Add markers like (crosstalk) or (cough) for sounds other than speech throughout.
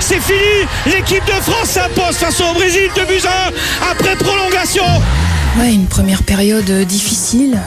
c'est fini. L'équipe de France s'impose face au Brésil de buts après prolongation. Ouais, une première période euh, difficile.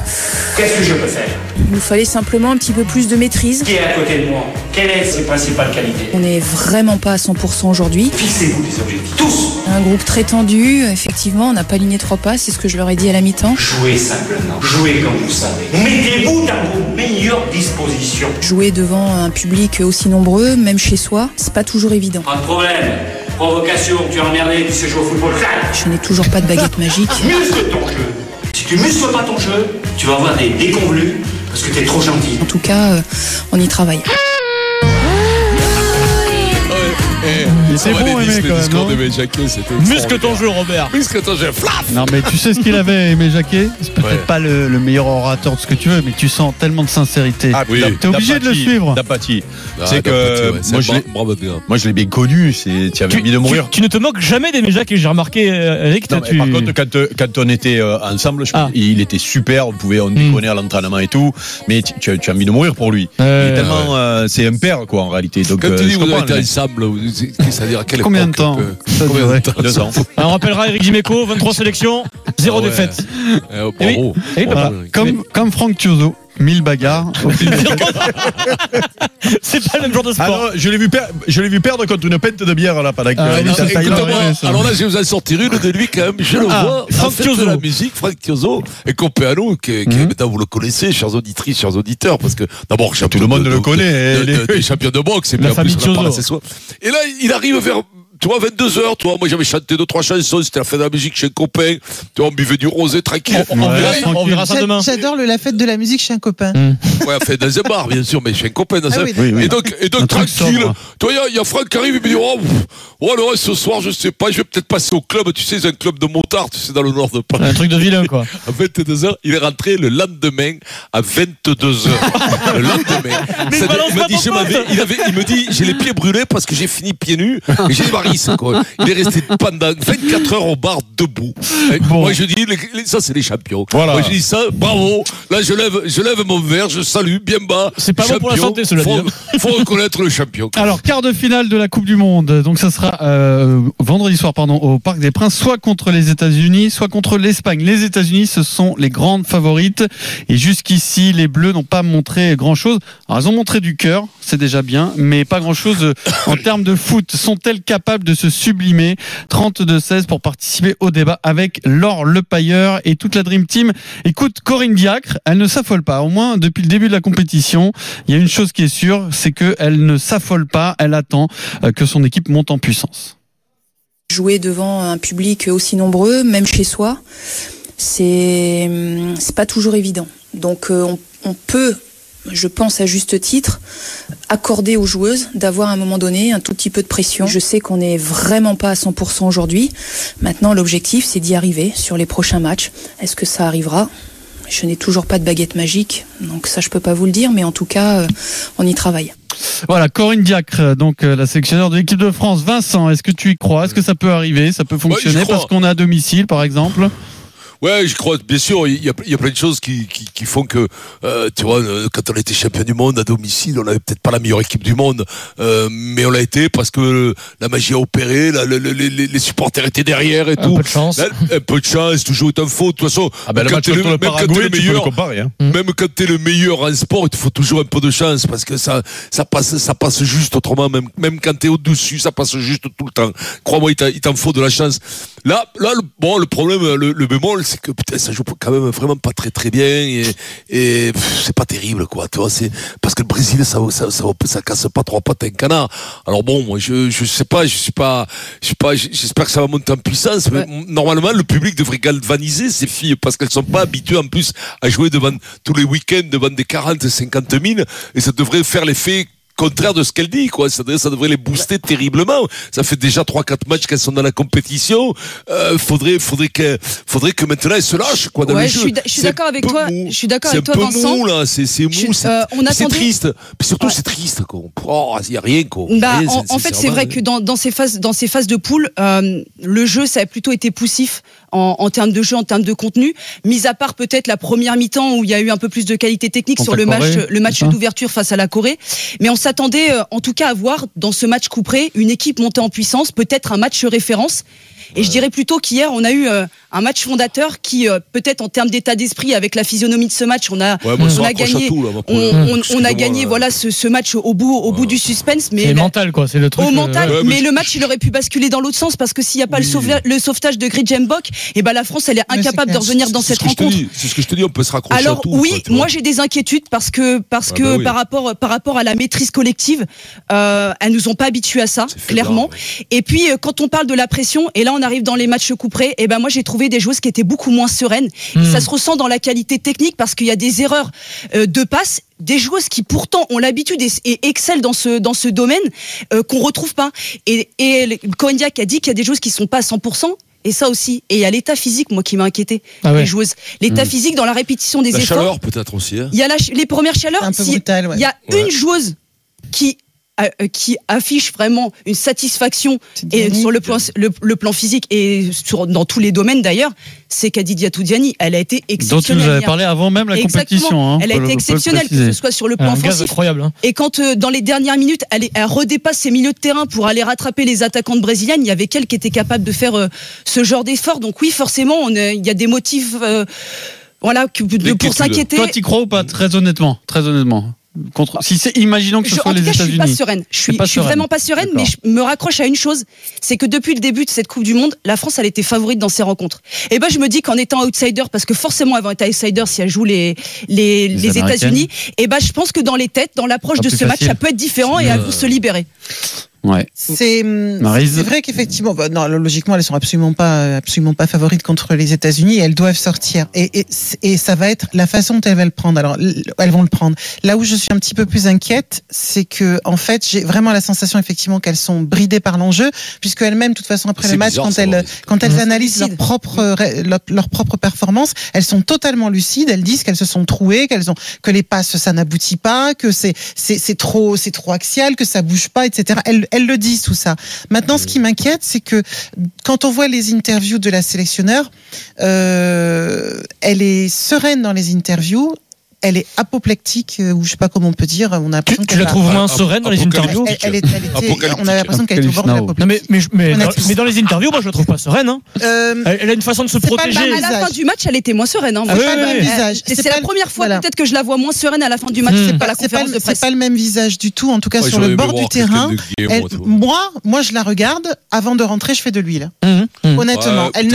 Qu'est-ce que je peux faire? Il nous fallait simplement un petit peu plus de maîtrise. Qui est à côté de moi? Quelles sont ses principales qualités? On n'est vraiment pas à 100% aujourd'hui. Fixez-vous des objectifs. Tous Un groupe très tendu, effectivement, on n'a pas aligné trois pas, c'est ce que je leur ai dit à la mi-temps. Jouez simplement. Jouez comme vous savez. Mettez-vous dans vos meilleures dispositions. Jouer devant un public aussi nombreux, même chez soi, c'est pas toujours évident. Pas de problème. Provocation, tu es emmerdé, tu sais jouer au football. Je n'ai toujours pas de baguette magique. (laughs) Muscle ton jeu. Si tu muscles pas ton jeu, tu vas avoir des déconvenus parce que t'es trop gentil. En tout cas, euh, on y travaille. C'est bon, aimé quand même. non Muscle ton jeu, Robert. Muscle ton jeu. Flap Non, mais tu sais ce qu'il avait, Aimé Jacquet? C'est peut-être Ouais. pas le, le meilleur orateur de ce que tu veux, mais tu sens tellement de sincérité. Ah, Oui. T'es obligé de le suivre. D'apathie. Ah, C'est que ouais, moi, je l'ai- bravo, gars. moi je l'ai bien connu, c'est tu avais envie de mourir. tu- tu ne te moques jamais d'Aimé Jacques et j'ai remarqué euh, Eric, Non, tu... Par contre, quand, quand on était euh, ensemble, je- Ah. il était super, on pouvait on déconner à l'entraînement et tout, mais tu, tu as, envie de mourir pour lui. il Ouais, est tellement, euh, c'est un père quoi en réalité. Donc, Quand tu dis je vous ensemble, c'est- c'est-à-dire à quelle Combien de temps Ça Combien de temps deux ans. On rappellera Eric Dimeco, 23 sélections, 0 Ah ouais. défaite. Eh, Eh oui. Bravo. Eh oui. Voilà. Comme, comme Franck Tiozo, 1000 bagarres. au (laughs) fil de- C'est pas le même genre de Ah sport. non, je l'ai vu, per- je l'ai vu perdre contre une pinte de bière là pendant Ah, Thaïlande. Écoute-moi, ouais, ça. alors là, je vais vous en sortir une de lui quand même. Je le Ah, vois. Franck Tiozo. de la musique, Franck Tiozo et Compéano, qui, qui Mhm. maintenant vous le connaissez, chers auditrices, chers auditeurs, parce que d'abord, champion Tout le monde de- le de- connaît, de- de- les- des champions de boxe, et La puis en plus, famille on en parle Tiozo. assez souvent. Et là, il arrive vers tu vois, 22h, toi, moi j'avais chanté deux, trois chansons, c'était la fête de la musique chez un copain, tu vois, on buvait du rosé tranquille. On, on Ouais, verra, tranquille. on verra ça demain. J'adore le- la fête de la musique chez un copain. Ouais, enfin, dans un bar, bien sûr, mais chez un copain dans Ah un. oui, Oui, oui. Et donc, et tranquille. sobre. Tu vois, il y a- il y, a Franck qui arrive, il me dit, oh, pff, oh, le reste, ce soir, je sais pas, je vais peut-être passer au club, tu sais, c'est un club de motards, tu sais, dans le nord de Paris. Un truc de vilain, quoi. (laughs) À 22h, il est rentré le lendemain à 22h. (laughs) le lendemain. Mais il dit, avait, me dit, j'ai les pieds brûlés parce que j'ai fini pieds nus (laughs) et j'ai quoi. Il est resté pendant 24 heures au bar debout. Et Moi, je dis, ça, c'est les champions. Voilà. Moi, je dis ça, bravo. Là, je lève, je lève mon verre, je salue, bien bas. C'est pas bon pour la santé, cela faut, dit. faut reconnaître le champion. Alors, quart de finale de la Coupe du Monde. Donc, ça sera euh, vendredi soir, pardon, au Parc des Princes, soit contre les États-Unis, soit contre l'Espagne. Les États-Unis, ce sont les grandes favorites. Et jusqu'ici, les Bleus n'ont pas montré grand-chose. Alors, ils ont montré du cœur, c'est déjà bien, mais pas grand-chose euh, en termes de foot. Sont-elles capables de se sublimer 32-16 pour participer au débat avec Laure Lepailleur et toute la Dream Team. Écoute, Corinne Diacre, elle ne s'affole pas. Au moins, depuis le début de la compétition, il y a une chose qui est sûre, c'est qu'elle ne s'affole pas. Elle attend euh, que son équipe monte en puissance. Jouer devant un public aussi nombreux, même chez soi, c'est hum, pas toujours évident. Donc euh, on peut, je pense à juste titre, accorder aux joueuses d'avoir à un moment donné un tout petit peu de pression. Je sais qu'on n'est vraiment pas à 100% aujourd'hui. Maintenant, l'objectif, c'est d'y arriver sur les prochains matchs. Est-ce que ça arrivera? Je n'ai toujours pas de baguette magique, donc ça, je peux pas vous le dire, mais en tout cas, euh, on y travaille. Voilà, Corinne Diacre, donc euh, la sélectionneur de l'équipe de France. Vincent, est-ce que tu y crois? Est-ce que ça peut arriver? Ça peut fonctionner? crois. parce qu'on est à domicile, par exemple Ouais, je crois, bien sûr, il y a, il y a plein de choses qui, qui, qui font que, euh, tu vois, euh, quand on était champion du monde à domicile, on n'avait peut-être pas la meilleure équipe du monde, euh, mais on l'a été parce que la magie a opéré, la- le- le- les, les supporters étaient derrière et Un tout. peu de chance. Un peu de chance, toujours est un faux. De toute façon, Ah ben, quand t'es le même quand t'es le tu peux le meilleur, comparer. Hein. Même quand t'es le meilleur en sport, il te faut toujours un peu de chance parce que ça, ça passe, ça passe juste autrement. Même, même quand t'es au-dessus, ça passe juste tout le temps. Crois-moi, il t'en faut de la chance. Là, là, le, bon, le problème, le, le bémol, c'est que putain, ça joue quand même vraiment pas très très bien et, et c'est pas terrible, quoi. Tu vois, c'est parce que le Brésil, ça, ça, ça, ça casse pas trois pattes un canard. Alors bon, moi, je, je sais pas, je suis pas, je sais pas, j'espère que ça va monter en puissance. Mais normalement, le public devrait galvaniser ces filles parce qu'elles sont pas habituées en plus à jouer devant tous les week-ends devant des 40, 50 000 et ça devrait faire l'effet contraire de ce qu'elle dit quoi. Ça devrait, ça devrait les booster terriblement. Ça fait déjà 3 4 matchs qu'elles sont dans la compétition. Euh, faudrait faudrait que faudrait que maintenant elles se lâchent quoi dans Ouais, les je jeux suis d'a- je suis C'est d'accord un avec peu toi. Je suis d'accord C'est avec un toi, peu Vincent. mou là. C'est c'est mou c'est euh, c'est triste. Puis surtout Ouais. c'est triste quoi. Oh, il y a rien quoi. Bah, en, en fait, c'est vrai que dans, dans ces phases, dans ces phases de poule, euh, le jeu, ça a plutôt été poussif en, en termes de jeu, en termes de contenu, mis à part peut-être la première mi-temps où il y a eu un peu plus de qualité technique Contre sur le match, le match d'ouverture face à la Corée. Mais on s'attendait euh, en tout cas à voir dans ce match couperé une équipe montée en puissance, peut-être un match référence. Et je dirais plutôt qu'hier, on a eu euh, un match fondateur qui, euh, peut-être en termes d'état d'esprit, avec la physionomie de ce match, on a, Ouais, on a gagné, tout, là, on, le- on- on a gagné voilà ce, ce match au bout, au bout du suspense. Mais C'est mental, quoi. C'est le truc. au euh, mental, ouais, mais mais le match il aurait pu basculer dans l'autre sens parce que s'il n'y a pas le, sauvetage, le sauvetage de Gridjembok, et ben la France elle est incapable de revenir dans C'est cette ce que je te rencontre. dis, C'est ce que je te dis, on peut se raccrocher Alors à tout. oui, quoi, moi j'ai des inquiétudes parce que parce Ah que bah oui. par rapport par rapport à la maîtrise collective, euh, elles nous ont pas habitués à ça faiblard, clairement. Et puis euh, quand on parle de la pression et là on arrive dans les matchs couperés, et ben moi j'ai trouvé des joueuses qui étaient beaucoup moins sereines. Et Hmm. ça se ressent dans la qualité technique parce qu'il y a des erreurs euh, de passe, des joueuses qui pourtant ont l'habitude et, excellent dans ce dans ce domaine euh, qu'on retrouve pas. Et et a dit qu'il y a des joueuses qui sont pas à 100%. Et ça aussi. Et il y a l'état physique, moi, qui m'a inquiété. Ah ouais. Les joueuses. L'état physique dans la répétition des La efforts. chaleur, peut-être aussi. hein. Il y a la ch- les premières chaleurs. Un peu si- brutal, ouais. Il y a Ouais. une joueuse qui qui affiche vraiment une satisfaction et sur le plan le, le plan physique et sur dans tous les domaines d'ailleurs, c'est Kadidia Toudiani. Elle a été Dont tu exceptionnelle. nous avais parlé avant même la Exactement. compétition. hein, elle a été exceptionnelle, que ce soit sur le plan offensif. incroyable. hein. Et quand euh, dans les dernières minutes, elle, redépasse ses milieux de terrain pour aller rattraper les attaquantes brésiliennes, il y avait qu'elle qui était capable de faire euh, ce genre d'effort. Donc oui, forcément, on il y a des motifs, euh, voilà, pour s'inquiéter. Toi, t'y crois ou pas? Très honnêtement, très honnêtement. Contre, si c'est, imaginons que ce Je- soit en tout les cas, je suis pas États-Unis. sereine. Je suis, pas je suis sereine. vraiment pas sereine, mais je me raccroche à une chose, c'est que depuis le début de cette Coupe du Monde, la France, elle était favorite dans ses rencontres. Et ben, je me dis qu'en étant outsider, parce que forcément, elle va être outsider si elle joue les les, Les les Américaines. États-Unis. Et ben, je pense que dans les têtes, dans l'approche de ce match, ça peut être différent et à vous se libérer. Ouais. C'est hum, c'est vrai qu'effectivement, bah, non, logiquement, elles sont absolument pas, absolument pas favorites contre les États-Unis. Elles doivent sortir, et, et, et ça va être la façon dont elles vont le prendre. Alors, elles vont le prendre. Là où je suis un petit peu plus inquiète, c'est que en fait, j'ai vraiment la sensation effectivement qu'elles sont bridées par l'enjeu, puisque elles-mêmes, de toute façon, après le match, bizarre, quand elles, quand elles Mmh. analysent leur propre, leur, leur propre performance, elles sont totalement lucides. Elles disent qu'elles se sont trouées, qu'elles ont, que les passes ça n'aboutit pas, que c'est, c'est, c'est trop, c'est trop axial, que ça bouge pas, etc. Elles, elles le disent tout ça. Maintenant, ce qui m'inquiète, c'est que quand on voit les interviews de la sélectionneur, euh, elle est sereine dans les interviews. Elle est apoplectique, euh, ou je sais pas comment on peut dire. On a Tu, tu la trouves moins Ah, sereine dans les interviews elle, elle est- elle était- on a l'impression qu'elle est au bord de Apocalypse Non mais mais mais, dans, Honnêtement. mais dans les interviews, moi je la trouve pas sereine. Hein. Euh, Elle, elle a une façon de se protéger. À la fin du match, elle était moins sereine. Hein, Ah oui, c'est pas le oui, même oui. visage. C'est la première fois voilà. peut-être que je la vois moins sereine à la fin du match, Hmm. c'est pas la pas, conférence le- de c'est presse. pas le même visage du tout, en tout cas Ouais, sur le bord du terrain. moi, je la regarde. Avant de rentrer, je fais de l'huile. Honnêtement, elle, ne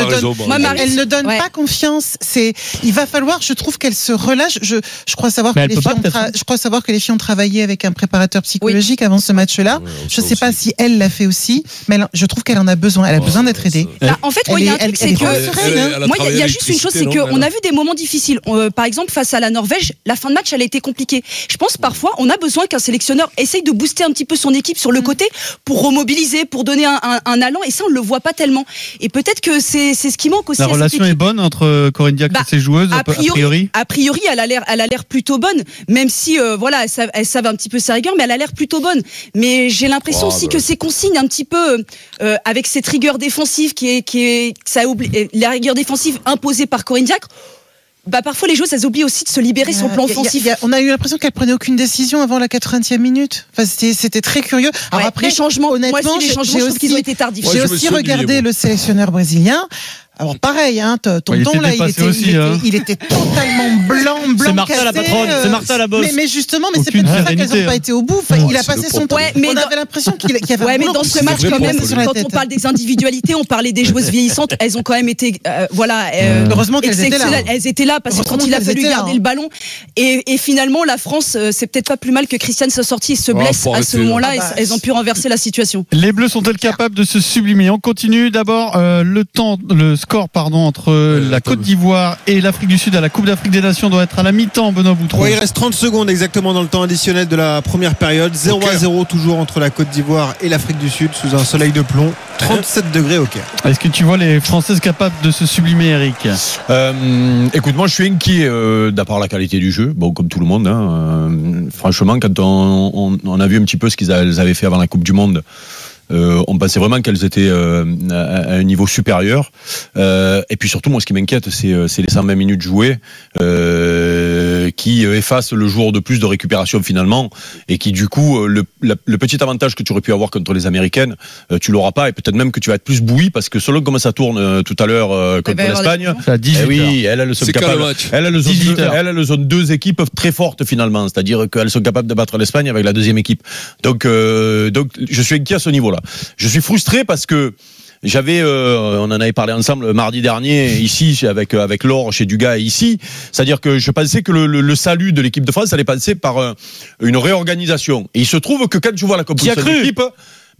donne, elle ne pas confiance. C'est, il va falloir, je trouve qu'elle se relâche. Je, je crois savoir Mais que elle les peut filles pas, ont peut-être, tra- hein. je crois savoir que les filles ont travaillé avec un préparateur psychologique avant ce match-là. Je ça sais pas si elle l'a fait aussi, mais elle- je trouve qu'elle en a besoin. Elle a Ouais, besoin d'être aidée. Bah, en fait, moi, il y a un truc, c'est est que. hein. Moi, il y a- juste une chose, c'est qu'on a vu des moments difficiles. Euh, par exemple, face à la Norvège, la fin de match, elle a été compliquée. Je pense parfois, on a besoin qu'un sélectionneur essaye de booster un petit peu son équipe sur le Mm. côté pour remobiliser, pour donner un, un, un allant. Et ça, on le voit pas tellement. Et peut-être que c'est ce qui manque aussi. La relation est bonne entre Corinne Diacre Bah, et ses joueuses, a a priori, a priori, elle a l'air, a l'air plutôt bonne, même si euh, voilà, elles savent, elles savent un petit peu sa rigueur, mais elle a l'air plutôt bonne. Mais j'ai l'impression aussi bah. que ces consignes un petit peu euh, avec cette rigueur défensive qui est, qui est, ça oublie, euh, la rigueur défensive imposée par Corinne Diacre. Bah parfois les joueuses elles oublient aussi de se libérer sur le plan offensif. on a eu l'impression qu'elle prenait aucune décision avant la 80e minute. Enfin, c'était, c'était très curieux. Alors Ouais, après, les changements, moi honnêtement, aussi les j'ai- changements, j'ai je trouve qu'ils ont aussi- été tardifs. Ouais, J'ai aussi regardé le sélectionneur brésilien. Alors pareil, hein, t- Ouais, il tonton était là, il dépassé était, aussi, il, était, hein. il était totalement blanc, (laughs) blanc. C'est Martha la patronne, euh, c'est Martha la bosse. Mais, mais justement, mais c'est peut-être pour ça qu'elles n'ont pas hein. été au bout. Enfin, il a passé son temps. Ouais, mais on dans- avait l'impression qu'il qu'il y avait Ouais, mais dans ce match quand même, quand on parle des individualités, on parlait des joueuses vieillissantes, elles ont quand même été, euh, voilà, euh, Heureusement qu'elles étaient là. exceptionnelles. Elles étaient là parce que quand il a fallu garder hein. le ballon, et, finalement la France, euh, c'est peut-être pas plus mal que Christiane soit sortie et se Ah, blesse à ce moment-là, Ah elles ont pu renverser la situation. Les Bleus sont-elles capables de se sublimer? On continue d'abord euh, le temps, le score pardon entre euh, la Côte d'Ivoire et l'Afrique du Sud à la Coupe d'Afrique des Nations doit être à la mi-temps. Benoît Boutron. Ouais, il reste 30 secondes exactement dans le temps additionnel de la première période. 0 à 0 toujours entre la Côte d'Ivoire et l'Afrique du Sud sous un soleil de plomb. 37 degrés au Caire. Est-ce que tu vois les Françaises capables de se sublimer, Eric? Euh, écoute, moi je suis inquiet euh, d'après la qualité du jeu. Bon, comme tout le monde. Hein, euh, franchement, quand on, on, on a vu un petit peu ce qu'ils avaient fait avant la Coupe du Monde, Euh, on pensait vraiment qu'elles étaient euh, à, un niveau supérieur. Euh, et puis surtout, moi, ce qui m'inquiète, c'est les 120 minutes jouées qui euh, effacent le jour de plus de récupération finalement, et qui du coup, euh, le, la- le petit avantage que tu aurais pu avoir contre les Américaines, euh, tu l'auras pas, et peut-être même que tu vas être plus bouilli parce que selon comment ça tourne euh, tout à l'heure euh, contre avoir des l'Espagne. C'est à 18 Eh oui, elle, capables. le Elles, elles, ont 18 deux, heures. elles, elles ont deux équipes très fortes finalement, c'est-à-dire qu'elles sont capables de battre l'Espagne avec la deuxième équipe. Donc, euh, donc, je suis inquiet à ce niveau-là. Je suis frustré parce que j'avais, euh, on en avait parlé ensemble mardi dernier ici avec avec Laure chez Dugas ici, c'est-à-dire que je pensais que le, le- le salut de l'équipe de France allait passer par un- une réorganisation. Et il se trouve que quand je vois la composition cru d'équipe,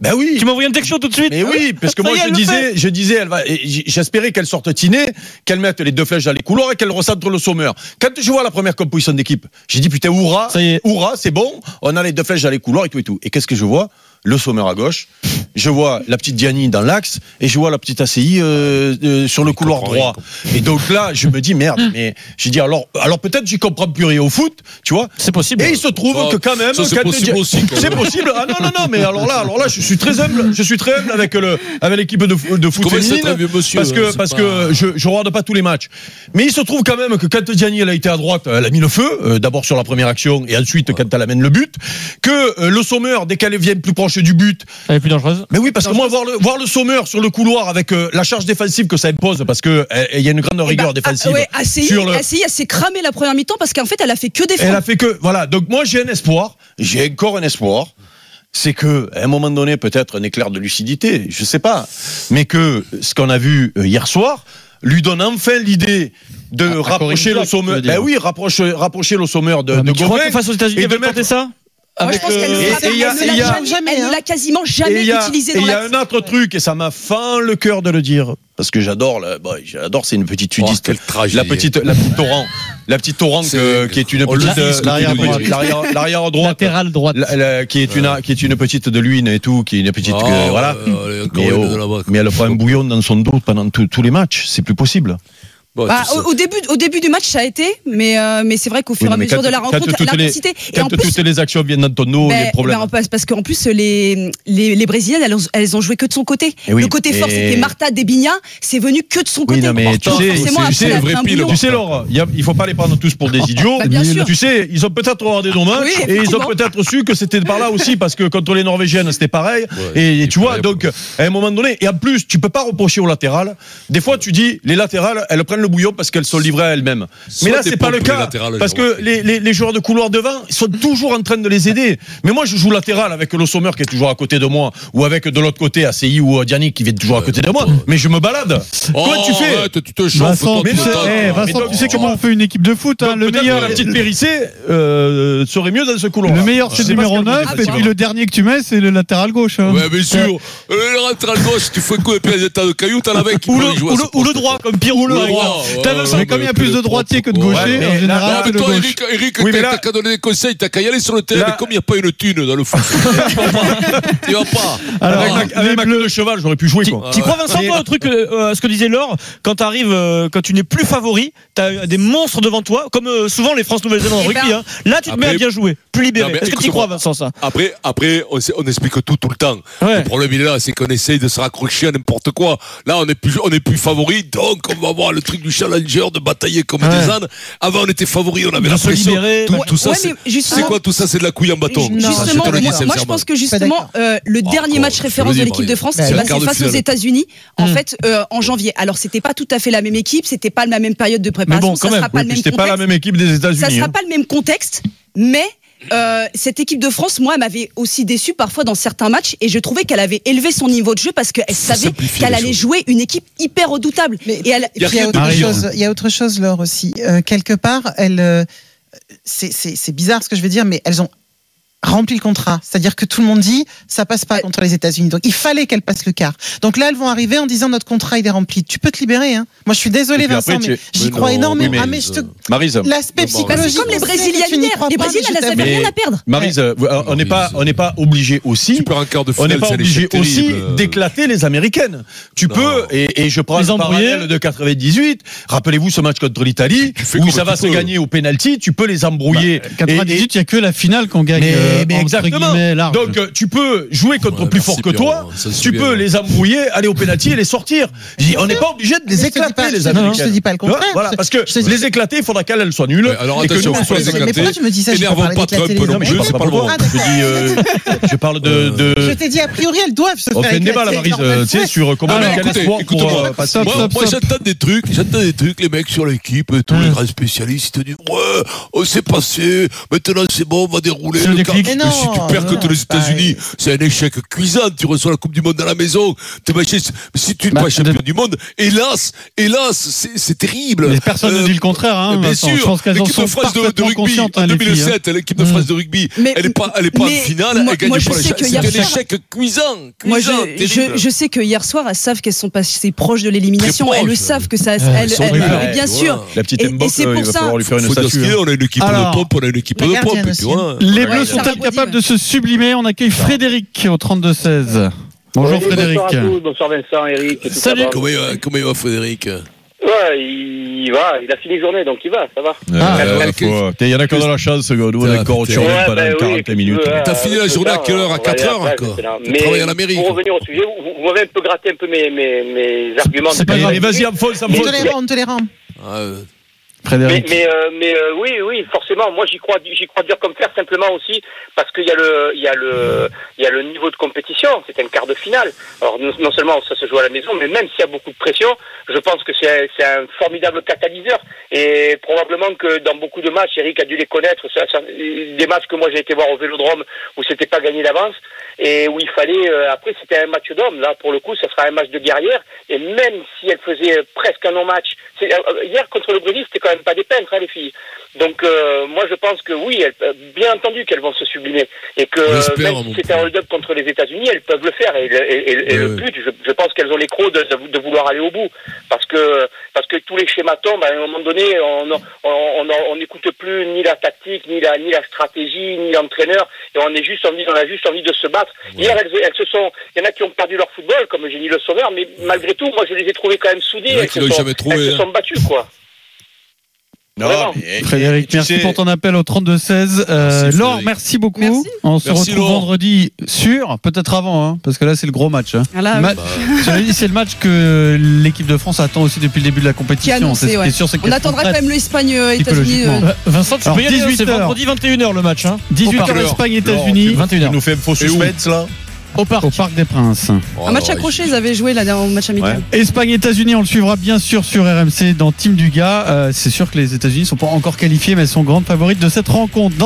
ben oui. Tu envoyé un texto tout de suite. Mais oui, parce que Ça moi est, je disais, je disais, elle va, et j'espérais qu'elle sorte tinée, qu'elle mette les deux flèches dans les couloirs et qu'elle recentre le sommeur. Quand je vois la première composition d'équipe, j'ai dit putain, hurrah, hurrah, c'est bon, on a les deux flèches dans les couloirs et tout et tout. Et qu'est-ce que je vois? Le sommeur à gauche, je vois la petite Diani dans l'axe et je vois la petite ACI euh, euh, sur le couloir droit. Et donc là, je me dis merde, mais j'ai dit alors, alors peut-être j'y comprends plus rien au foot, tu vois. C'est possible. Et il se trouve Oh, que quand même, c'est possible Dia- aussi, quand c'est même. possible. Ah non non non, mais alors là, alors là, je suis très humble, je suis très humble avec le avec l'équipe de, de foot féminine un vieux monsieur, parce que c'est parce pas- que je je regarde pas tous les matchs. Mais il se trouve quand même que quand Diani elle a été à droite, elle a mis le feu euh, d'abord sur la première action et ensuite quand elle amène le but que euh, le sommeur dès qu'elle vient plus proche du but, Elle est plus dangereuse. mais oui, parce que moi, voir le, voir le sommeur sur le couloir avec euh, la charge défensive que ça impose, parce que euh, il y a une grande Eh rigueur ben, défensive. ah, ouais, ACI, sur le- ACI, elle s'est cramée la première mi-temps parce qu'en fait, elle a fait que Elle défendre. a fait que, voilà. Donc moi, j'ai un espoir. J'ai encore un espoir. C'est que, à un moment donné, peut-être un éclair de lucidité, je sais pas, mais que ce qu'on a vu euh, hier soir lui donne enfin l'idée de À- à rapprocher Corinne le sommeur. Ben oui, rapprocher, rapprocher le sommeur de, Ah, de Tu crois Gauvin. que face aux États-Unis, et elle de mettre- ça? Moi, je pense qu'elle euh, ne et- l'a pas- et il y a- elle ne et l'a quasiment Et jamais utilisé et dans il y a un autre truc, et ça m'a fend le cœur de le dire, parce que j'adore, la- bon, j'adore, c'est une petite Oh, sudiste. quelle tragédie. la petite, la petite torrent, la petite torrent qui est une petite, que l'arrière droite. dis. l'arrière, l'arrière droite, Latéral droite. la- la- qui est une, qui est une petite de l'huile et tout, qui est une petite, que- voilà. Mais, une oh, mais elle prend un bouillon dans son dos pendant tous les matchs, c'est plus possible. Bon, Bah, au, au début, au début du match, ça a été, mais, euh, mais c'est vrai qu'au fur et Oui, à mesure de la rencontre, toutes les- l'intensité. Et en Quand plus, toutes les actions viennent dans ton dos, il y a ben, des problèmes. ben, parce, qu'en plus, les, les, les Brésiliennes, elles, ont- elles ont joué que de son côté. Eh oui, le côté fort, et- c'était Marta Debinha, c'est venu que de son Oui, côté. non, mais tu sais, forcément, tu après, sais, vrai pile. Tu sais, Laure, il il faut pas les prendre tous pour des idiots. Bah, bien sûr. Tu sais, ils ont peut-être regardé nos matchs Oui, et ils ont peut-être su que c'était par là aussi parce que contre les Norvégiennes, c'était pareil. Et, tu vois, donc, à un moment donné, et en plus, tu peux pas reprocher aux latérales. Des fois, tu dis, les latérales, elles prennent le bouillon parce qu'elles sont livrées à elles-mêmes. Mais là, c'est pas le cas. Parce que les, les, les joueurs de couloir devant ils sont toujours en train de les aider. Mais moi, je joue latéral avec le Sommer qui est toujours à côté de moi ou avec de l'autre côté ACI ou Diani qui vient toujours à côté de moi. Mais je me balade. Comment tu fais? Tu te chauffes, Vincent, toi, tu le eh, Mais Vincent, donc, tu sais comment on fait une équipe de foot hein, Le meilleur, la petite Périssé euh, serait mieux dans ce couloir. le meilleur c'est le numéro 9 et puis le dernier que tu mets c'est le latéral gauche. hein. Ouais, bien sûr. Euh, Le latéral gauche, tu fais quoi puis les états de cailloux, t'en avais qui Ou le, le, le droit, comme Pierre ou le Le droit. Vu ouais, Mais comme il y a plus de droitiers que de gauchers, en général c'est mais le gauche. Eric, t'as qu'à donner des conseils, t'as qu'à y aller sur le terrain, mais comme il n'y a pas une thune dans le foot, tu vas pas. Tu vas pas. Alors, avec ma, avec ma queue de cheval, j'aurais pu jouer. Quoi. Tu crois Vincent toi au truc euh, à ce que disait Laure quand t'arrives euh, quand tu n'es plus favori t'as des monstres devant toi comme euh, souvent les France Nouvelle-Zélande en Eh ben- rugby hein. là tu te mets à bien jouer plus libéré est-ce que tu crois Vincent ça? Après, après on, explique tout tout le temps. Ouais. Le problème il est là, c'est qu'on essaye de se raccrocher à n'importe quoi. Là, on est plus, on est plus favori, donc on va avoir le truc du challenger de batailler comme Ouais. des ânes. Avant, on était favori, on avait De la se pression. libérer. Tout, Ouais, tout ça, ouais, c'est mais quoi tout ça? C'est de la couille en bâton. Ça, Justement, dis moi, moi, je pense que justement euh, le Oh, dernier match référence de l'équipe de. France Bah, qui de face aux. États-Unis en Mm. fait euh, en janvier. Alors c'était pas tout à fait la même équipe, c'était pas la même période de mais préparation, bon ça quand même sera pas Oui, le puis même c'était pas la même équipe des Ça États-Unis. sera hein. pas le même contexte, mais euh, cette équipe de France, moi, elle m'avait aussi déçu parfois dans certains matchs et je trouvais qu'elle avait élevé son niveau de jeu parce qu'elle savait qu'elle allait jouer une équipe hyper redoutable. Mais- et elle, Et puis, il y a autre chose. Il y a autre chose, Laure aussi. Euh, quelque part, euh, c'est bizarre ce que je vais dire, mais elles ont rempli le contrat. C'est-à-dire que tout le monde dit ça passe pas contre les États-Unis. Donc il fallait qu'elles passent le quart. Donc là, elles vont arriver en disant notre contrat il est rempli. Tu peux te libérer. Hein. Moi, je suis après, Vincent, mais j'y crois non, énormément. oui, mais- ah, mais je te... L'aspect bah, Bah, c'est psychologique. comme les n'y crois Les je elles t'aime. avaient Mais- rien à perdre. Maryse, euh, on n'est pas, on n'est pas obligé aussi. Tu perds un quart de On n'est pas obligé aussi euh. d'éclater les Américaines. Tu Non. peux, et, et je prends Les le parallèle de 98. Rappelez-vous ce match contre l'Italie, où ça va se peux. gagner au penalty. Tu peux les embrouiller. Et- 98, il y a que la finale qu'on gagne. Mais euh, mais exactement. Donc euh, tu peux jouer contre Ouais, plus merci, fort que toi, tu peux ouais. les embrouiller, aller au pénalty et les sortir. On n'est pas obligé de les éclater pas- les Américains. je te dis pas le contraire. Voilà, parce que te les éclater, il faudra qu'elles soient nulles. Ouais, alors et que attention, nous, on soit les les Mais éclater. pourquoi tu me dis ça? Je Énervons parle pas Trump non plus, c'est pas le moment. moi. Je dis, euh, (laughs) je parle de, Je t'ai dit, a priori, elles doivent se on faire fait un débat, la éclater. Euh, tu sais, sur comment quel écoutez, espoir pour passer. Moi, j'entends des trucs, j'entends des trucs, les mecs sur l'équipe, et tous les Hum. grands spécialistes, ils te disent, ouais, oh, c'est passé, maintenant c'est bon, on va dérouler. Le Mais non, si tu perds contre les États-Unis, c'est un échec cuisant, tu reçois la Coupe du Monde à la maison, si tu n'es Bah, pas champion de- du monde, hélas, hélas, c'est terrible. Mais personne ne Euh, dit le contraire. Hein, Bien Vincent. sûr, Je pense qu'elles en l'équipe sont de France de, de rugby en hein, les filles, hein. 2007, l'équipe de France de rugby, Mais- elle n'est pas, elle est pas en finale, moi- elle gagne moi, pas C'est un échec cuisant, Moi, je, sais que hier soir, elles savent qu'elles sont passées proches de l'élimination. Elles le savent que ça. sont bien sûr. La petite Et- et Mbok, c'est euh, pour il va ça- falloir lui faire une statue. qu'il y a, hein. on a une équipe Alors, de pompe, on a une équipe de pompe. Les Bleus Ouais, sont-elles capables de se sublimer On accueille Frédéric au 32-16. Bonjour Oui, Frédéric. Bonsoir à tous, bonsoir Vincent, Eric. et tout Salut. ça va. Comment il va, comment il va Frédéric Ouais, il va, il a fini journée, donc il va, ça va. Ah, Euh, ouais, faut- Il y en a qui de la chance, nous on est encore au Ouais, pendant ben oui, 40 qu'est-ce que minutes. T'as euh, fini la journée à quelle heure À on va 4 aller heures. Tu Mais travailles à la mairie, Pour revenir au sujet, vous, vous m'avez un peu gratté un peu mes, mes, mes arguments. C'est pas grave. Vas-y, enfonce, On te les rend, on te les rend. Mais, mais, euh, euh, oui, oui, forcément. Moi, j'y crois, j'y crois dur comme fer, simplement aussi parce qu'il y a le, il y a le, il y a le niveau de compétition. C'est un quart de finale. Alors non, seulement ça se joue à la maison, mais même s'il y a beaucoup de pression, je pense que c'est, c'est un formidable catalyseur. Et probablement que dans beaucoup de matchs, Eric a dû les connaître. Des matchs que moi j'ai été voir au Vélodrome où c'était pas gagné d'avance et où il fallait. euh, après, c'était un match d'homme. Là, pour le coup, ça sera un match de guerrière. Et même si elle faisait presque un non-match, c'est- euh, hier contre le Brésil, c'était quand même pas des peintres, hein, les filles. Donc, euh, moi, je pense que oui, elles, euh, bien entendu qu'elles vont se sublimer et que euh, même si c'est un hold-up contre les États-Unis, elles peuvent le faire. Et, le- et- et- et le Ouais. but, je, je pense qu'elles ont les crocs de, de, de vouloir aller au bout, parce que parce que tous les schémas tombent. À un moment donné, on on on on n'écoute plus ni la tactique, ni la ni la stratégie, ni l'entraîneur, et on est juste envie, on a juste envie de se battre. Hier, elles, elles se sont, il y en a qui ont perdu leur football, comme Génie Le Sauveur, mais malgré tout, moi, je les ai trouvées quand même Elles se sont- jamais trouvé, Elles se hein. sont battues, quoi. Non, mais- Frédéric, tu merci sais- pour ton appel au 32-16. Euh, Laure, merci beaucoup. Merci. On se Merci, retrouve Laure. vendredi sur, peut-être avant, hein, parce que là c'est le gros match. hein. Ah là, Ma- (laughs) J'avais dit, c'est le match que l'équipe de France attend aussi depuis le début de la compétition. annoncé, ouais. est sûr, c'est On attendra quand même l'Espagne-États-Unis. Psychologiquement. Euh, Vincent, tu Alors, peux y aller, hein, 18 c'est heures. vendredi 21h le match. Hein. 18h Au parc. Espagne, États-Unis, Tu 21h. nous fais un faux Et où suspense, là Au parc. au Parc des Princes. oh, Un match accroché, ils avaient joué là le match amical. Espagne, États-Unis, on le suivra bien sûr sur RMC dans Team Dugas. Euh, c'est sûr que les États-Unis sont pas encore qualifiés, mais elles sont grandes favorites de cette rencontre. Dans